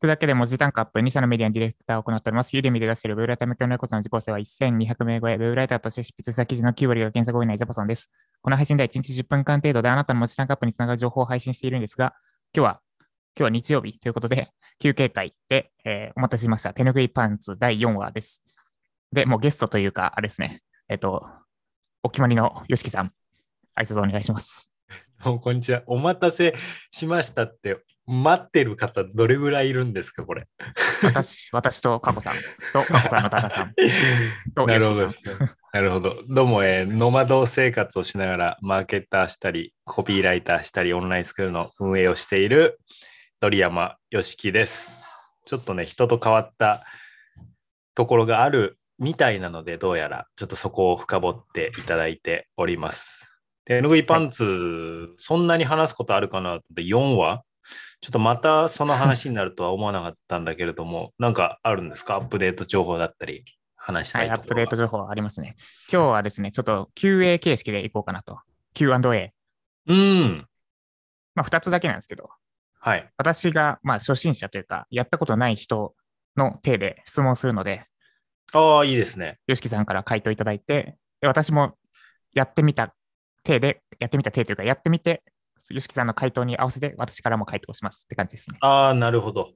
くだけで文字単価アップ、2社のメディアにディレクターを行っております。ユーデミで出しているウェブライター向けのレコードの受講生は1200名超え、ウェブライターとして執筆した記事の9割が検索多いないジャパソンです。この配信では1日10分間程度であなたの文字単価アップにつながる情報を配信しているんですが、今日は、今日は日曜日ということで、休憩会で、えーお待たせしました。手ぬぐいパンツ第4話です。で、もうゲストというか、あれですね、えっ、と、お決まりの YOSHIKI さん、挨拶お願いします。こんにちは。お待たせしましたって、待ってる方どれぐらいいるんですか、これ。私、私とカコさんと、カコさんのタカさん と、なるほど。なるほど。どうも、えーノマド生活をしながら、マーケターしたり、コピーライターしたり、オンラインスクールの運営をしている鳥山よしきです。ちょっとね、人と変わったところがあるみたいなので、どうやらちょっとそこを深掘っていただいております。手ぬぐいパンツ、そんなに話すことあるかなって4話ちょっとまたその話になるとは思わなかったんだけれども、なんかあるんですかアップデート情報だったり、話したはいい、アップデート情報ありますね。今日はですね、ちょっと QA 形式でいこうかなと。Q&A。うん。まあ、2つだけなんですけど、はい。私が、まあ、初心者というか、やったことない人の手で質問するので、ああ、いいですね。YOSHIKI さんから回答いただいて、で私もやってみた手で、やってみた手というか、やってみて、YOSHIKI さんの回答に合わせて、私からも回答しますって感じですね。ああ、なるほど。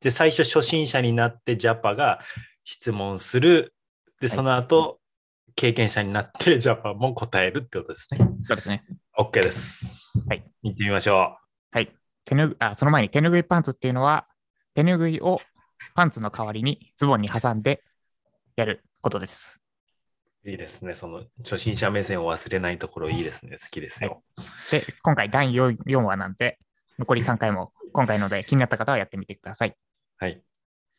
で、最初初心者になってジャパが質問する。で、その後、経験者になって ジャパも答えるってことですね。そうですね。OK です。はい。見てみましょはい。手ぬぐあその前に手ぬぐいパンツっていうのは、手ぬぐいをパンツの代わりにズボンに挟んでやることです。う。いいですね。その初心者目線を忘れないところいいですね。好きですよ。で、今回第 4, 4話なんで、残り3回も今回ので気になった方はやってみてください。はい。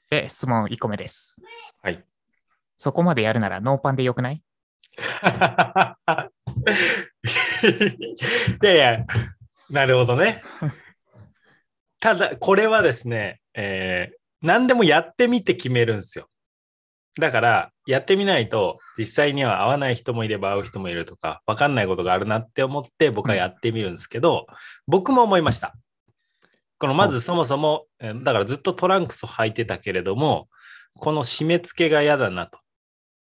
で、質問1個目です。はい。そこまでやるならノーパンでよくない？いやいや、なるほどね。ただ、これはですね、えー何でもやってみて決めるんですよ。だから、やってみないと、実際には合わない人もいれば合う人もいるとか、わかんないことがあるなって思って、僕はやってみるんですけど、僕も思いました。このまずそもそも、えーだからずっとトランクスを履いてたけれども、この締め付けが嫌だなと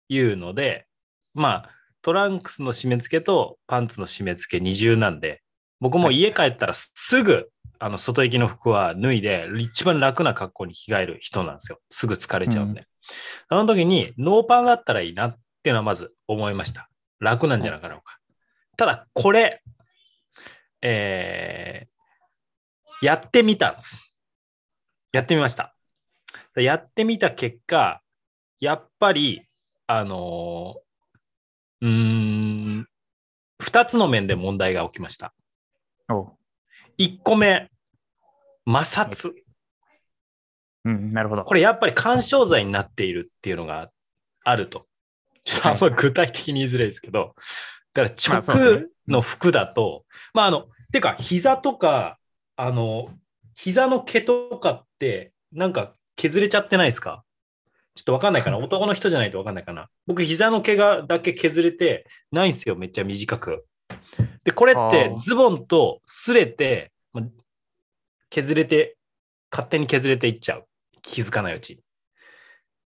いうので、まあ、トランクスの締め付けとパンツの締め付け二重なんで、僕も家帰ったらすぐ、あの外行きの服は脱いで、一番楽な格好に着替える人なんですよ。すぐ疲れちゃうんで。その時にノーパンがあったらいいなっていうのはまず思いました。楽なんじゃなかろうか。ただ、これ、えーやってみたんです。やってみました。やってみた結果、やっぱり、あのーうーん、二つの面で問題が起きました。おう一個目、摩擦。うん、なるほど。これやっぱり干渉剤になっているっていうのがあると。ちょっとあんま具体的に言いづらいですけど、だから直の服だと、まああの、てか膝とか、あの、膝の毛とかってなんか削れちゃってないですか？ちょっとわかんないかな 男の人じゃないとわかんないかな僕膝の毛がだけ削れてないんですよ、めっちゃ短く。で、これってズボンと擦れて、ま削れて、勝手に削れていっちゃう。気づかないうちに。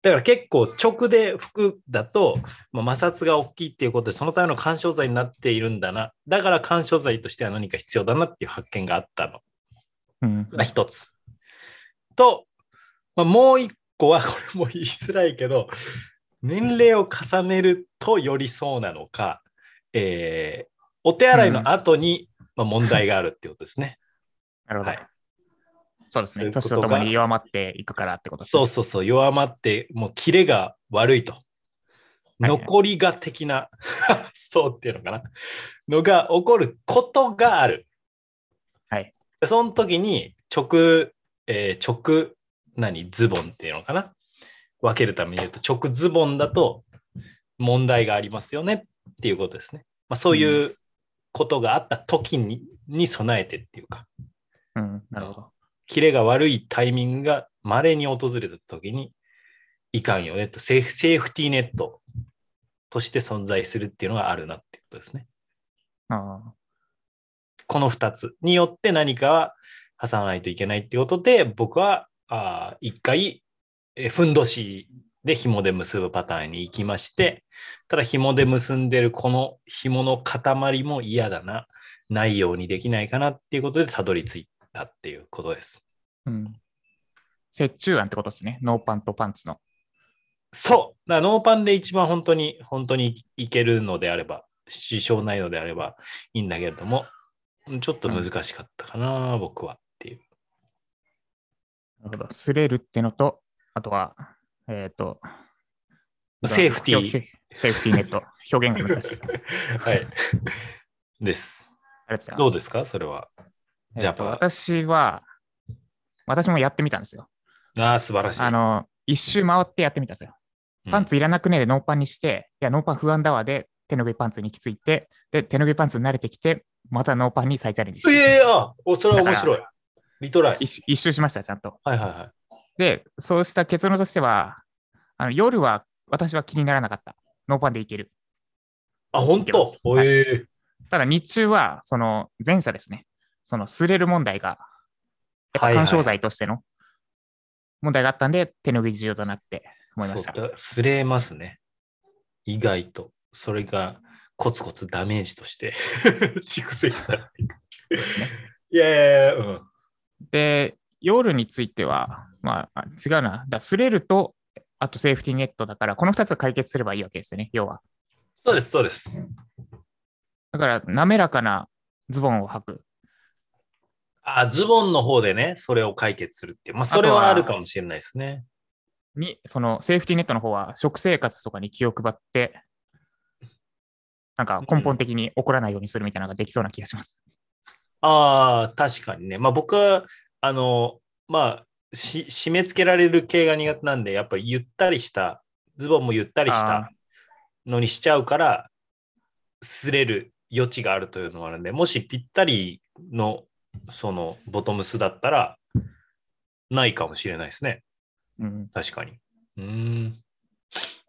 だから結構直で服だと、まあ、摩擦が大きいっていうことで、そのための干渉剤になっているんだな。だから干渉剤としては何か必要だなっていう発見があったのうん、が一つ。と、まあ、もう一個は、これも言いづらいけど、年齢を重ねるとよりそうなのか、えーお手洗いの後に、まあ、問題があるっていうことですね。なるほど。はいそうですね。年とともに弱まっていくからってことですね。そうそうそう、弱まって、もうキレが悪いと。はい残りが的な、そうっていうのかな、のが起こることがある。はい。その時に直、えー直、何、ズボンっていうのかな分けるために言うと、直ズボンだと問題がありますよねっていうことですね。まあ、そういうことがあった時に,、に備えてっていうか。うん、なるほど。キレが悪いタイミングが稀に訪れた時にいかんよねと。セーフセーフティーネットとして存在するっていうのがあるなってことですね。ああ。この2つによって何かは挟まないといけないってことで僕はあー一回、えふんどしで紐で結ぶパターンに行きまして、ただ紐で結んでるこの紐の塊も嫌だな、ないようにできないかなっていうことでたどり着いたっていうことです。うん。折衷案ってことですね。ノーパンとパンツの。そう。だノーパンで一番本当に、本当にいけるのであれば、支障ないのであればいいんだけれども、ちょっと難しかったかな、僕はっていう。なるほど。擦れるってのと、あとは、えっ、と、セーフティー。ー。セーフティーネット。表現が難しいですね。はい。です。ありがとうございます。どうですか？それは。えーとジャパン私は、私もやってみたんですよ。ああ、素晴らしい。あの、一周回ってやってみたんですよ。うんパンツいらなくねでノーパンにして、いや、ノーパン不安だわで、手の上パンツに行き着いて、で、手の上パンツに慣れてきて、またノーパンに再チャレンジして、ええあおそれは面白い。リトライ。一周一周しました、ちゃんと。はいはいはい。で、そうした結論としては、あの夜は私は気にならなかった。ノーパンでいける。あ、本当？ええただ日中は、その前者ですね。その擦れる問題が、やっぱはいはい干渉剤としての問題があったんで、手拭い重要だなって思いました。すれますね。意外と。それがコツコツダメージとして 蓄積されていく。いやいやいや、うん。で、夜については、まあ、あ違うな。だ擦れると、あとセーフティーネットだから、この2つを解決すればいいわけですよね、要は。そうです、そうです。だから、滑らかなズボンを履く。あ、ズボンの方でね、それを解決するっていう。まあ、それはあるかもしれないですね。に、そのセーフティーネットの方は、食生活とかに気を配って、なんか根本的に起こらないようにするみたいなのができそうな気がします。ああ、確かにね。まあ僕は、あの、まあ、し締め付けられる系が苦手なんで、やっぱりゆったりした、ズボンもゆったりしあたのにしちゃうから、擦れる余地があるというのがあるんで、もしぴったりの、その、ボトムスだったら、ないかもしれないですね。うん、確かに。うーん。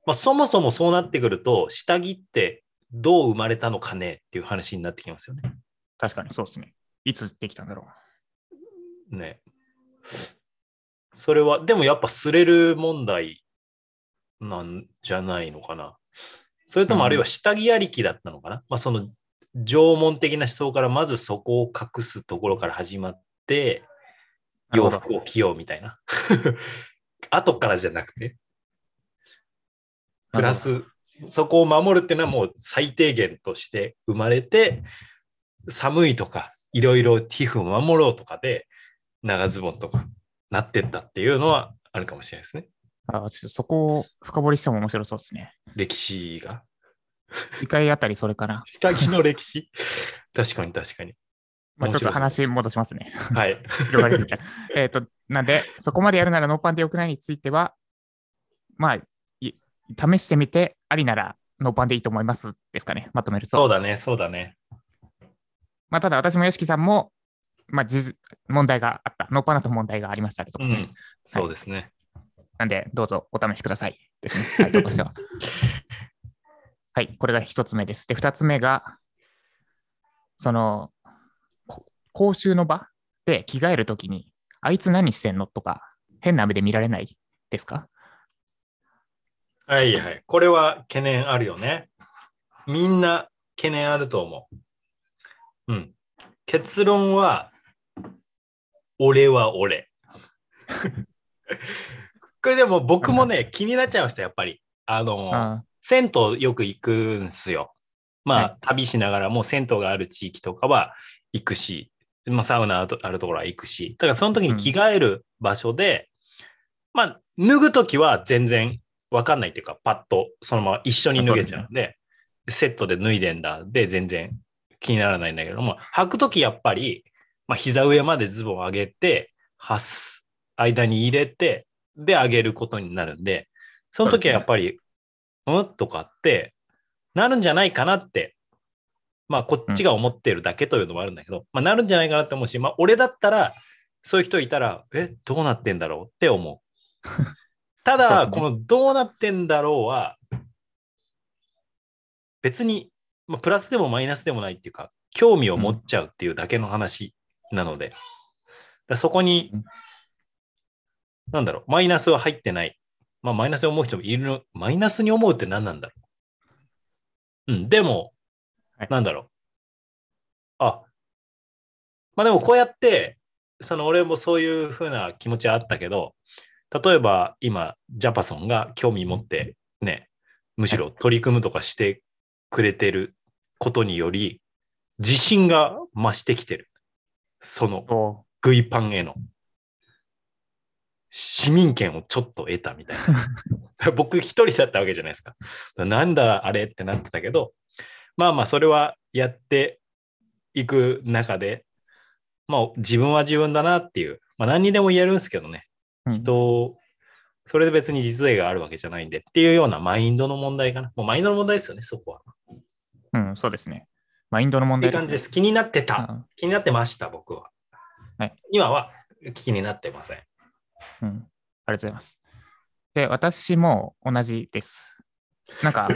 まあ、そもそもそうなってくると、下着ってどう生まれたのかねっていう話になってきますよね。確かにそうですね。いつできたんだろね。それは、でもやっぱ擦れる問題なんじゃないのかな。それともあるいは下着ありきだったのかな。まあその縄文的な思想からまずそこを隠すところから始まって、洋服を着ようみたいな。後からじゃなくて、う。プラス、そこを守るっていうのはもう最低限として生まれて、寒いとか、いろいろ皮膚を守ろうとかで、長ズボンとかなってったっていうのはあるかもしれないですね。あちょっとそこを深掘りしても面白そうですね。歴史が。次回あたりそれかな。下着の歴史 確かに確かに。まあ、ちょっと話戻しますね。はい。広がりすぎた。えっと、なんで、そこまでやるならノーパンでよくないについては、まあ、い試してみて、ありならノーパンでいいと思いますですかね、まとめると。そうだね、そうだね。まあ、ただ私も YOSHIKI さんも、まあ、じ問題があった。ノーパンだと問題がありましたってとこですね。うん、そうですね。なんで、どうぞお試しくださいですね。回答としては。はい、これが一つ目です。で、二つ目が、その、こ講習の場で着替えるときに、あいつ何してんのとか、変な目で見られないですか？はいはい。これは懸念あるよね。みんな懸念あると思う。うん。結論は、俺は俺。これでも僕もね、気になっちゃいました、やっぱり。あの、あ銭湯よく行くんすよ。まあ、はい。旅しながらも銭湯がある地域とかは行くし、まあ、サウナあるとあるところは行くし、だからその時に着替える場所で、まあ、脱ぐ時は全然わかんないっていうか、パッとそのまま一緒に脱げちゃうんで、セットで脱いでんだで全然気にならないんだけども、履く時やっぱり、まあ、膝上までズボンを上げて、はす、間に入れて、で上げることになるんで、その時はやっぱり、うん？とかって、なるんじゃないかなって、まあ、こっちが思ってるだけというのもあるんだけど、まあ、なるんじゃないかなって思うし、まあ、俺だったら、そういう人いたら、え、どうなってんだろうって思う。ただ、このどうなってんだろうは、別に、まあ、プラスでもマイナスでもないっていうか、興味を持っちゃうっていうだけの話なので、だからそこにうん。なんだろう、マイナスは入ってない。まあ、マイナスに思う人もいるの、マイナスに思うって何なんだろう？うん、でも、はいなんだろう。あ、まあでもこうやって、その俺もそういう風な気持ちはあったけど、例えば今、ジャパソンが興味持ってね、むしろ取り組むとかしてくれてることにより、自信が増してきてる。そのおグイパンへの市民権をちょっと得たみたいな。僕一人だったわけじゃないですか。なんだあれってなってたけど、まあまあそれはやっていく中で、まあ自分は自分だなっていう、まあ何にでも言えるんですけどね、うん人を、それで別に実例があるわけじゃないんでっていうようなマインドの問題かな。もうマインドの問題ですよね、そこは。うん、そうですね。マインドの問題です、ね。っていう感じです。気になってた。うん気になってました、僕は。はい今は気になってません。うん。ありがとうございます。で、私も同じです。なんか、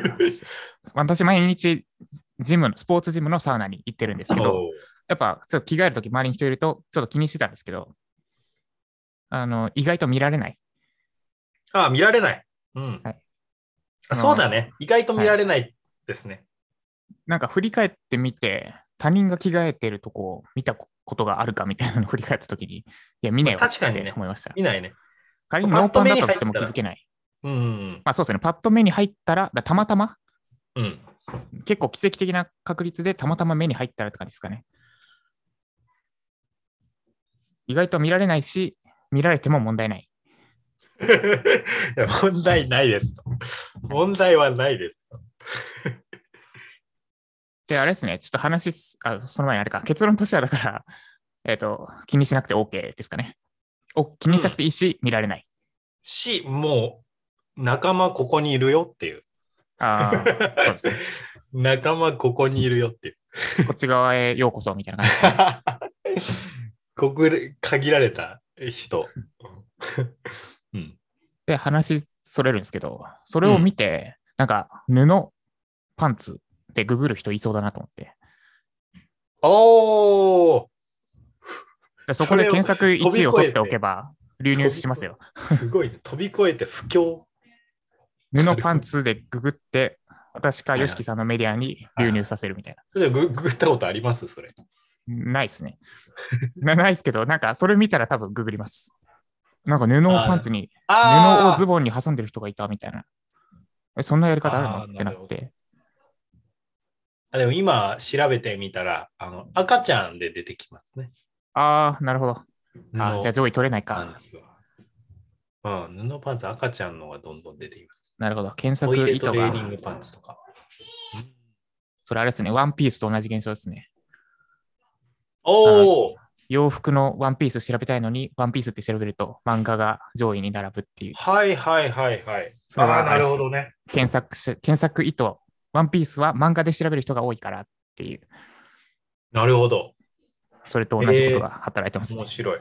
私毎日ジムの、スポーツジムのサウナに行ってるんですけど、やっぱちょっと着替えるとき周りに人いるとちょっと気にしてたんですけど、あの、意外と見られない。ああ、見られない。うん。はいあのそうだね。意外と見られないですね。なんか振り返ってみて、他人が着替えてるとこを見たことがあるかみたいなのを振り返ったときに、いや、見ねえよってまあ確かにね思いました。見ないね。仮にノーパンだったとしても気づけない。うんうんまあそうですね、パッと目に入ったら、だたまたま、うん。結構奇跡的な確率でたまたま目に入ったらって感じですかね。意外と見られないし、見られても問題ない。いや問題ないです。問題はないです。で、あれですね、ちょっと話す、あその前にあれか、結論としてはだから、えっ、と、気にしなくて OK ですかね。お気にしなくていいし、見られない。し、もう仲間ここにいるよっていう。ああ、そうですね。仲間ここにいるよっていう。こっち側へようこそみたいな感じ。ここで限られた人。うん。で、話それるんですけど、それを見て、なんか、布、パンツでググる人いそうだなと思って。おーでそこで検索1位を取っておけば、流入しますよ。すごいね。飛び越えて不況。布パンツでググって、私か YOSHIKI さんのメディアに流入させるみたいな。ググったことあります？それ。ないですね。な ないですけど、なんかそれ見たら多分ググります。なんか布をパンツに、布をズボンに挟んでる人がいたみたいな。えそんなやり方あるの？ってなって。あでも今調べてみたら、あの赤ちゃんで出てきますね。ああ、なるほど。あじゃあ上位取れないか。うん、布パンツ赤ちゃんのがどんどん出てきます。なるほど。検索意図がトレーニングパンツとか。それあれですね。ワンピースと同じ現象ですね。おお洋服のワンピース調べたいのに、ワンピースって調べると漫画が上位に並ぶっていう。はいはいはいはい。ああー、なるほどね。検索し、検索意図、ワンピースは漫画で調べる人が多いからっていう、なるほど。それと同じことが働いてます、ね面白い。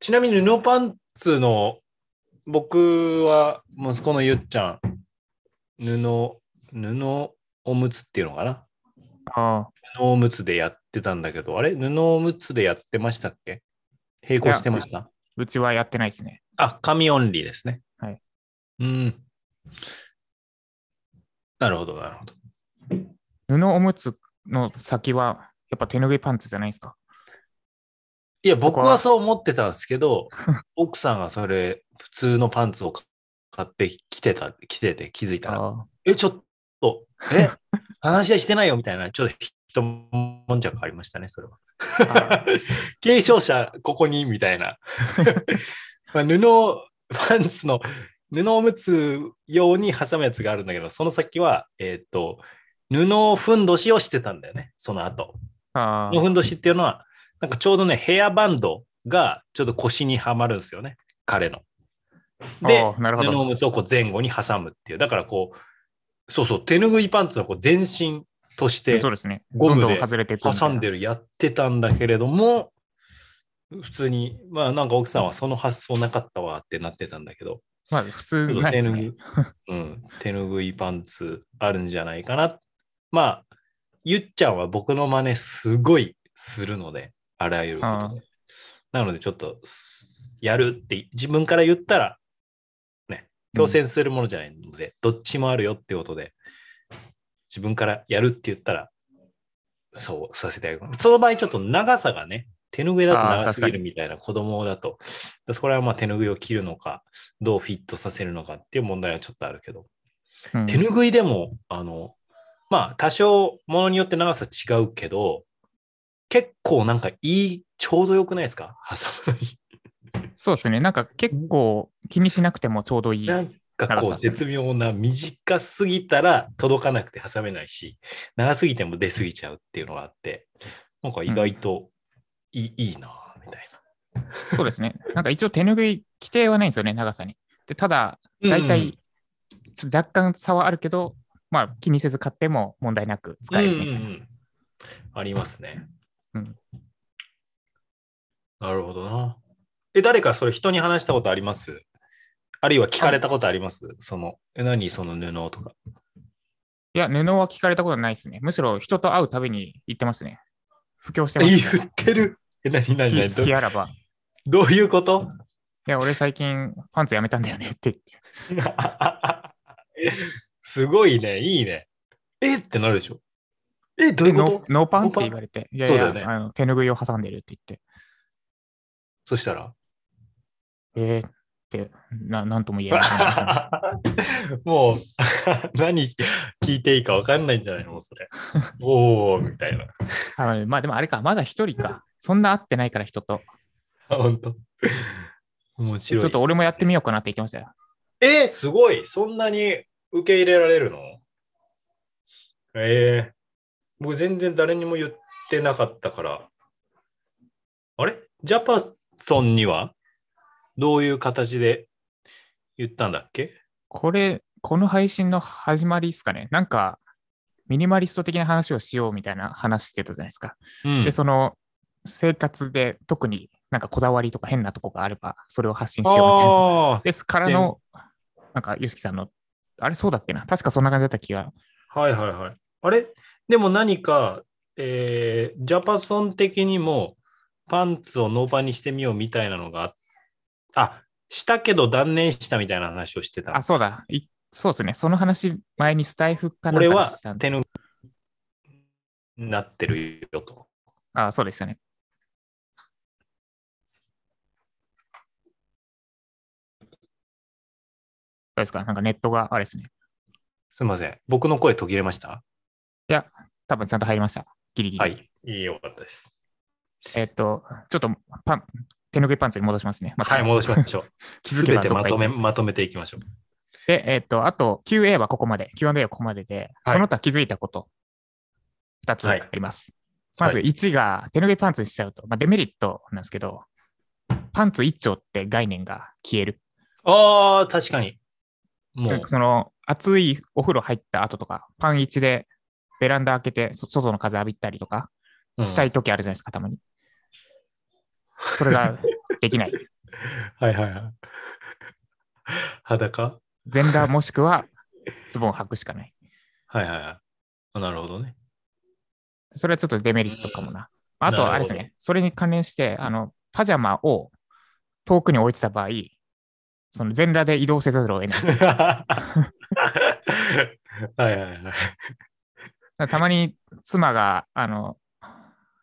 ちなみに布パンツの僕は息子のゆっちゃん、布、布おむつっていうのかな？あ布おむつでやってたんだけど、あれ？布おむつでやってましたっけ？並行してました？うちはやってないですね。あ、紙オンリーですね。はい。うん。なるほど、なるほど。布おむつの先は、やっぱ手拭いパンツじゃないですか？いや、僕はそう思ってたんですけど、奥さんがそれ、普通のパンツを買ってきてた、着てて気づいたら、あえ、ちょっと、え、話し合いしてないよみたいな、ちょっと一悶着ありましたね、それは。あ 継承者、ここに、みたいな。まあ布、パンツの、布おむつ用に挟むやつがあるんだけど、その先は、えっ、と、布ふんどしをしてたんだよね、その後。あ布ふんどしっていうのは、なんかちょうどね、ヘアバンドがちょっと腰にはまるんですよね、彼の。で、布おむつをこう前後に挟むっていう。だからこう、そうそう、手ぬぐいパンツのこう全身としてそうですね。ゴムで挟んでるやってたんだけれども、普通に、まあなんか奥さんはその発想なかったわってなってたんだけど、まあ普通ちょっとないですね手ぬぐい。、うん、手ぬぐいパンツあるんじゃないかな。まあ、ゆっちゃんは僕の真似すごいするので、あらゆることで。なのでちょっと、やるって自分から言ったら、ね、強制するものじゃないので、どっちもあるよってことで、自分からやるって言ったら、そうさせてあげる。その場合ちょっと長さがね、手ぬぐいだと長すぎるみたいな子供だと、それはまあ手ぬぐいを切るのか、どうフィットさせるのかっていう問題はちょっとあるけど、うん手ぬぐいでも、あの、まあ多少ものによって長さ違うけど、結構なんかいい、ちょうどよくないですか？挟むのに。そうですね。なんか結構気にしなくてもちょうどいい。なんかこう絶妙な短すぎたら届かなくて挟めないし、長すぎても出すぎちゃうっていうのがあって、なんか意外といい,、いいなぁみたいそうですね。なんか一応手ぬぐい規定はないんですよね、長さに。でただ、な。大体、うん若干差はあるけど、まあ気にせず買っても問題なく使えるみたいな。うんうんうんありますね。うんなるほどな。え、誰かそれ人に話したことあります？あるいは聞かれたことあります？その、え、何その布とか。いや、布は聞かれたことないですね。むしろ人と会うたびに言ってますね。布教してます、ね。言ってるえ、何好何何き好きあらば。どどういうこと？いや、俺最近パンツやめたんだよねって。言って。すごいね、いいね。え？ってなるでしょ。え、どういうこノとノーパン？って言われて、いやいや、そうだよね。あの手ぬぐいを挟んでるって言って、そしたら？えーってな、なんとも言えない。もう、何聞いていいか分かんないんじゃないの？それ。おー、みたいな。あのまあでもあれか、まだ一人か。そんな会ってないから人と。あ本当。面ち白い。ょっと俺もやってみようかなって言ってましたよ。えーすごい。そんなに受け入れられるの？ええ僕全然誰にも言ってなかったから。あれ？ジャパソンには？どういう形で言ったんだっけ？これ、この配信の始まりですかね。なんか、ミニマリスト的な話をしようみたいな話してたじゃないですか。うんで、その生活で特になんかこだわりとか変なとこがあれば、それを発信しようみたいな。あですからの、なんか、ヨシキさんの、あれそうだっけな確かそんな感じだった気が。あ、はいはいはい。あれ？でも何か、えージャパソン的にもパンツをノーパンにしてみようみたいなのがああ、したけど断念したみたいな話をしてた。あ、そうだ。いそうですね。その話、前にスタイフかなんかでしたんで。手のなってるよと。あ、そうでしたね。どうですか？なんかネットがあれですね。すみません。僕の声途切れました？いや、多分ちゃんと入りました。ギリギリ。はい。いいよかったです。えっと、ちょっとパン、手ぬぐいパンツに戻しますね。またはい、戻しましょう。気づけすべてまとめ、まとめていきましょう。で、えっと、あと QA はここまで、Q&A はここまでで、はいその他気づいたこと、2つあはいります。まずはい1が、手ぬぐいパンツにしちゃうと、まあ、デメリットなんですけど、パンツ一丁って概念が消える。ああ、確かに。もう、その、暑いお風呂入った後とか、パン一でベランダ開けて、そ外の風浴びたりとか、うんしたい時あるじゃないですか、たまに。それができない。はいはいはい。裸？全裸もしくはズボンを履くしかない。はいはいはいあ。なるほどね。それはちょっとデメリットかもな。あとはあれですね、それに関連して、あの、パジャマを遠くに置いてた場合、その全裸で移動せざるを得ない。はいはいはい。たまに妻が、あの、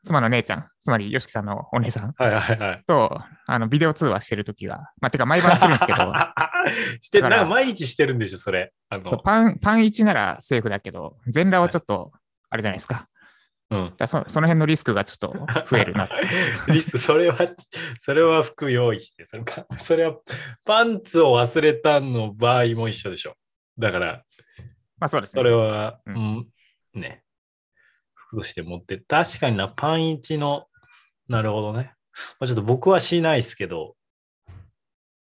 妻の姉ちゃん、つまり YOSHIKI さんのお姉さんはいはいはい。と、あの、ビデオ通話してるときが、まあ、てか毎晩してるんですけど、して、だからなんか毎日してるんでしょ、それ。あの、パン、パン1ならセーフだけど、全裸はちょっと、あれじゃないですか。うん。だからそその辺のリスクがちょっと増えるな。リスク、それは、それは服用意して、それパそれはパンツを忘れたの場合も一緒でしょ。だから、まあそうですね。それは、ううんん、ね、服として持って、確かにな、パン1の、なるほどね。まあ、ちょっと僕はしないですけど、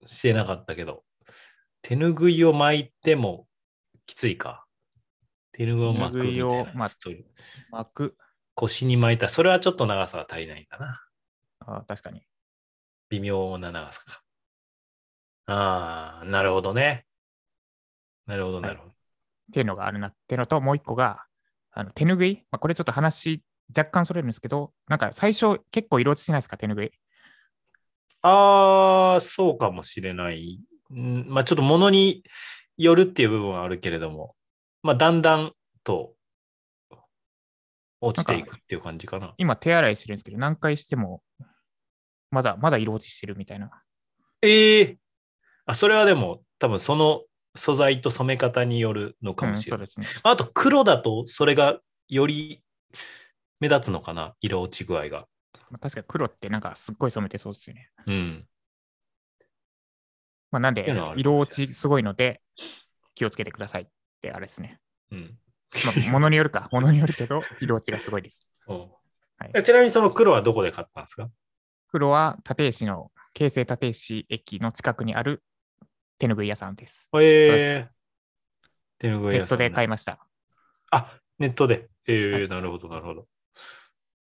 してなかったけど、手ぬぐいを巻いてもきついか。手ぬぐいを巻くみたい手ぬぐいをなまあそういう巻く。腰に巻いた。それはちょっと長さが足りないんだな。あ確かに。微妙な長さか。ああ、なるほどね。なるほど、なるほど。っていうのがあるなっていうのと、もう一個が、あの手ぬぐい、まあ、これちょっと話若干それるんですけど、なんか最初結構色落ちしないですか、手ぬぐい。ああ、そうかもしれない。うんまあちょっと物によるっていう部分はあるけれども、まあだんだんと落ちていくっていう感じかな。今手洗いしてるんですけど、何回しても、まだ、まだ色落ちしてるみたいな。ええあ、それはでも多分その素材と染め方によるのかうん、もしれない。そうですね。あと黒だとそれがより目立つのかな色落ち具合が。まあ、確かに黒ってなんかすっごい染めてそうですよね。うん。まあ、なんで色落ちすごいので、気をつけてくださいってあれですね。うん。まあ、ものによるか、ものによるけど、色落ちがすごいです。うんはいえちなみにその黒はどこで買ったんですか？黒は立石の、京成立石駅の近くにある手ぬぐい屋さんです。ええ手ぬぐいネット屋さんねで買いました。あ、ネットで。ええはいなるほど、なるほど。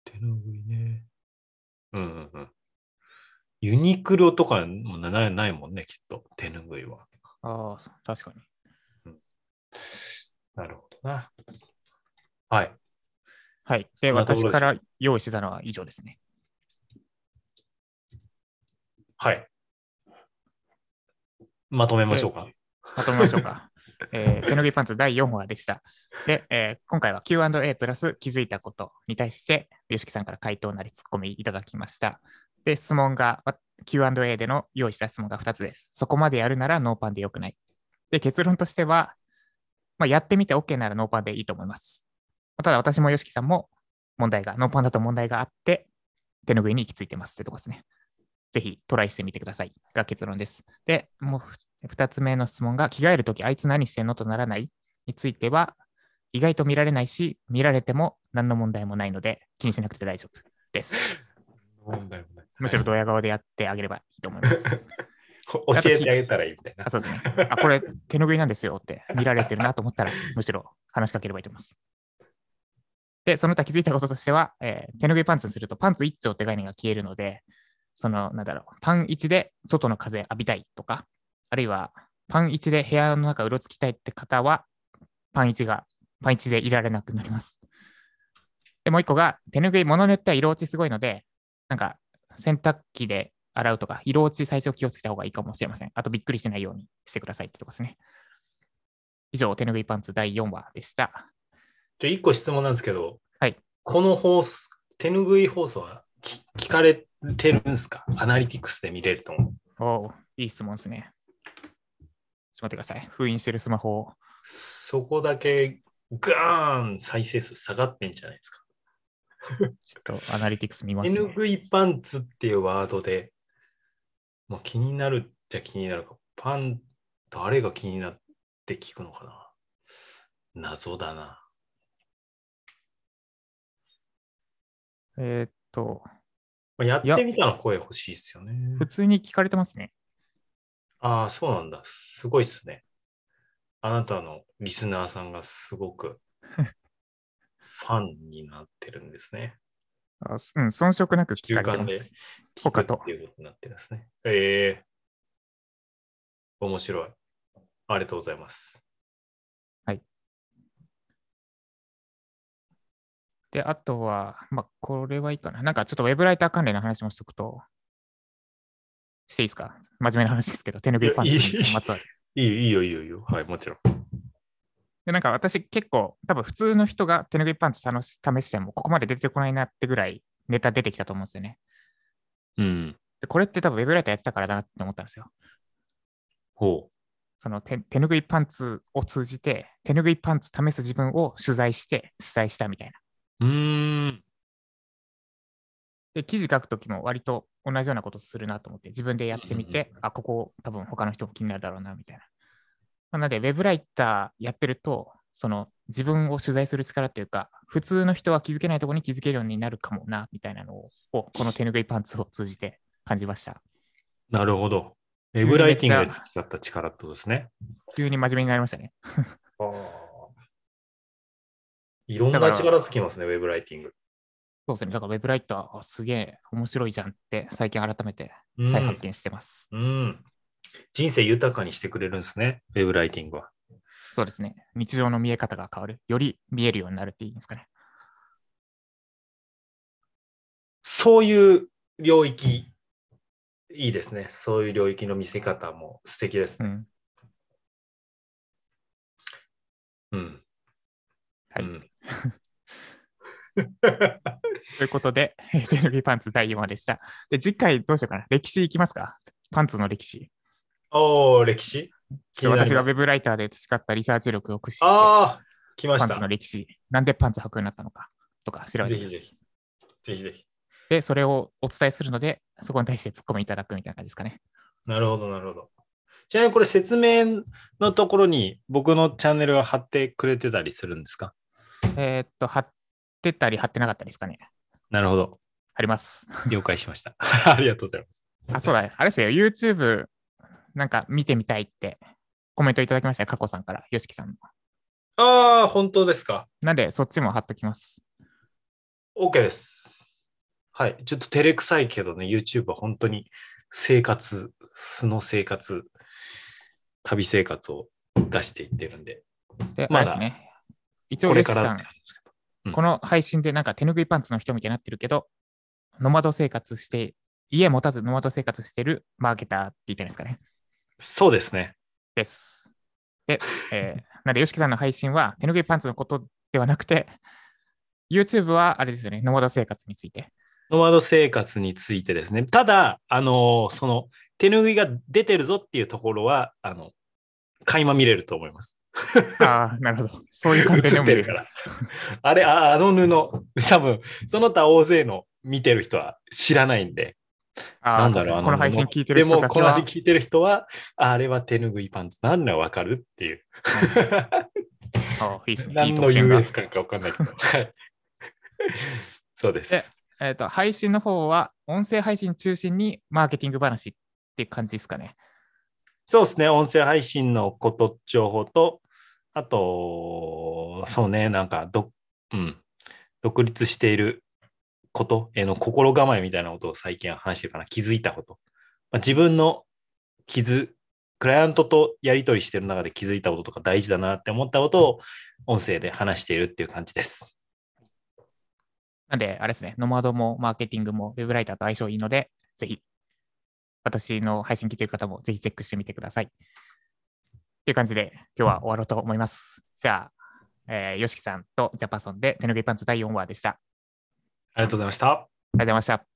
手ぬぐいね。うんうんうん。ユニクロとかもなないもんね、きっと。手ぬぐいは。ああ、確かに。なるほどな。はい。はい。で、私から用意してたのは以上ですね。はい。まとめましょうか。まとめましょうか。えー 手ぬぐいパンツ第4話でした。で、えー今回は Q&A プラス気づいたことに対して、吉木さんから回答なりツッコミいただきました。で、質問が、Q&A での用意した質問が2つです。そこまでやるならノーパンでよくない。で、結論としては、まあ、やってみて OK ならノーパンでいいと思います。ただ、私も吉木さんも問題が、ノーパンだと問題があって、手ぬぐいに行き着いてますってとこですね。ぜひトライしてみてくださいが結論です。で、もう2つ目の質問が、着替えるときあいつ何してんのとならないについては、意外と見られないし、見られても何の問題もないので、気にしなくて大丈夫です。問題もないむしろドヤ顔でやってあげればいいと思います。教えてあげたらいいみたいなあ。そうですね。あ、これ手ぬぐいなんですよって見られてるなと思ったら、むしろ話しかければいいと思います。で、その他気づいたこととしては、えー手ぬぐいパンツにするとパンツ一丁って概念が消えるので、その、なんだろう、パン1で外の風浴びたいとか、あるいはパン1で部屋の中うろつきたいって方は、パン1が、パン1でいられなくなります。で、もう一個が、手ぬぐい、物によっては色落ちすごいので、なんか、洗濯機で洗うとか、色落ち最初気をつけた方がいいかもしれません。あと、びっくりしないようにしてくださいってとこですね。以上、手ぬぐいパンツ第4話でした。じゃあ、一個質問なんですけど、はいこの放送、手ぬぐい放送は聞聞かれてるんですか？アナリティクスで見れると思う。おーいい質問ですね。ちょっと待ってください。封印してるスマホを。そこだけガーン再生数下がってんじゃないですか。ちょっとアナリティクス見ますね。手ぬぐいパンツっていうワードで、まあ、気になるっちゃ気になるか。パン、誰が気になって聞くのかな？謎だな。えーっと、まあやってみたら声欲しいですよね。普通に聞かれてますね。ああ、そうなんだ。すごいっすね。あなたのリスナーさんがすごく ファンになってるんですね。あすうん、遜色なく聞習かれてま。慣です聞くっていうことになってるんですね。ええ面白い。ありがとうございます。で、あとは、まあ、これはいいかな。なんかちょっとウェブライター関連の話もしとくと、していいですか？真面目な話ですけど、手ぬぐいパンツいやいいにまつわる。いいよ、いいよ、いいよ、いいよ。はい、もちろん。で、なんか私結構、多分普通の人が手ぬぐいパンツ試しても、ここまで出てこないなってぐらいネタ出てきたと思うんですよね。うん。で、これって多分ウェブライターやってたからだなって思ったんですよ。ほその手手ぬぐいパンツを通じて、手ぬぐいパンツ試す自分を取材して、主催したみたいな。う。うーん。で、記事書くときも割と同じようなことするなと思って、自分でやってみて、うんあ、ここ多分他の人も気になるだろうな、みたいな。なので、ウェブライターやってると、その自分を取材する力っていうか、普通の人は気づけないところに気づけるようになるかもな、みたいなのを、をこの手ぬぐいパンツを通じて感じました。なるほど。ウェブライティングで使った力ってことですね。急に真面目になりましたね。いろんな力つきますね、ウェブライティング。そうですね。だからウェブライター、あすげえ面白いじゃんって最近改めてうん再発見してます。うん。人生豊かにしてくれるんですね、ウェブライティングは。そうですね。日常の見え方が変わる。より見えるようになるっていうんですかね。そういう領域いいですね。そういう領域の見せ方も素敵ですね。うん。うん。はいうん ということで、手脱ぎパンツ第4話でした。で、次回どうしようかな。歴史いきますか？パンツの歴史。おー、歴史？私がウェブライターで培ったリサーチ力を駆使して、ああ、来ましたパンツの。歴史、なんでパンツ履くようになったのか？とか調べてみます。ぜひぜひ。ぜひぜひ。で、それをお伝えするので、そこに対してツッコミいただくみたいな感じですかね。なるほど、なるほど。ちなみにこれ説明のところに僕のチャンネルは貼ってくれてたりするんですか？えーっと、貼ってたり貼ってなかったりですかね。なるほど。貼ります。了解しました。ありがとうございます。あ、そうだ、あれですよ、YouTube なんか見てみたいってコメントいただきましたよ、過去さんから、よしきさんの。ああ、本当ですか。なんで、そっちも貼っときます。OK です。はい。ちょっと照れくさいけどね、YouTube は本当に生活、素の生活、旅生活を出していってるんで、で、まだあれですね。一応、こさんこの配信でなんか手拭いパンツの人みたいになってるけど、ノマド生活して、家持たずノマド生活してるマーケターって言ったんですかね。そうですね。です。で、えー なんで、よしきさんの配信は手拭いパンツのことではなくて、YouTube はあれですよね、ノマド生活について。ノマド生活についてですね。ただ、あのその手拭いが出てるぞっていうところは、あの、垣間見れると思います。ああ、なるほど。そういう映観点でも見れる。から。あれ、ああの布、多分、その他大勢の見てる人は知らないんで、あーなんだろう、あのこの配信聞いてるでも、この配信聞いてる人は、ああれは手拭いパンツなんだわかるっていう。あいいですね。何の。優越感かわかんないけど。はいそうです。でえっ、と、配信の方は、音声配信中心にマーケティング話って感じですかね。そうですね、音声配信のこと、情報と、あと、そうね、なんかど、うん、独立していることへの心構えみたいなことを最近話してるかな、気づいたこと。まあ、自分の気づ、クライアントとやり取りしてる中で気づいたこととか大事だなって思ったことを音声で話しているっていう感じです。なんで、あれですね、ノマドもマーケティングもウェブライターと相性いいので、ぜひ、私の配信聞いてる方もぜひチェックしてみてください。っていう感じで、今日は終わろうと思います。じゃあ、えー、よしきさんとジャパソンで手拭いパンツ第4話でした。ありありがとうございました。がとうございました。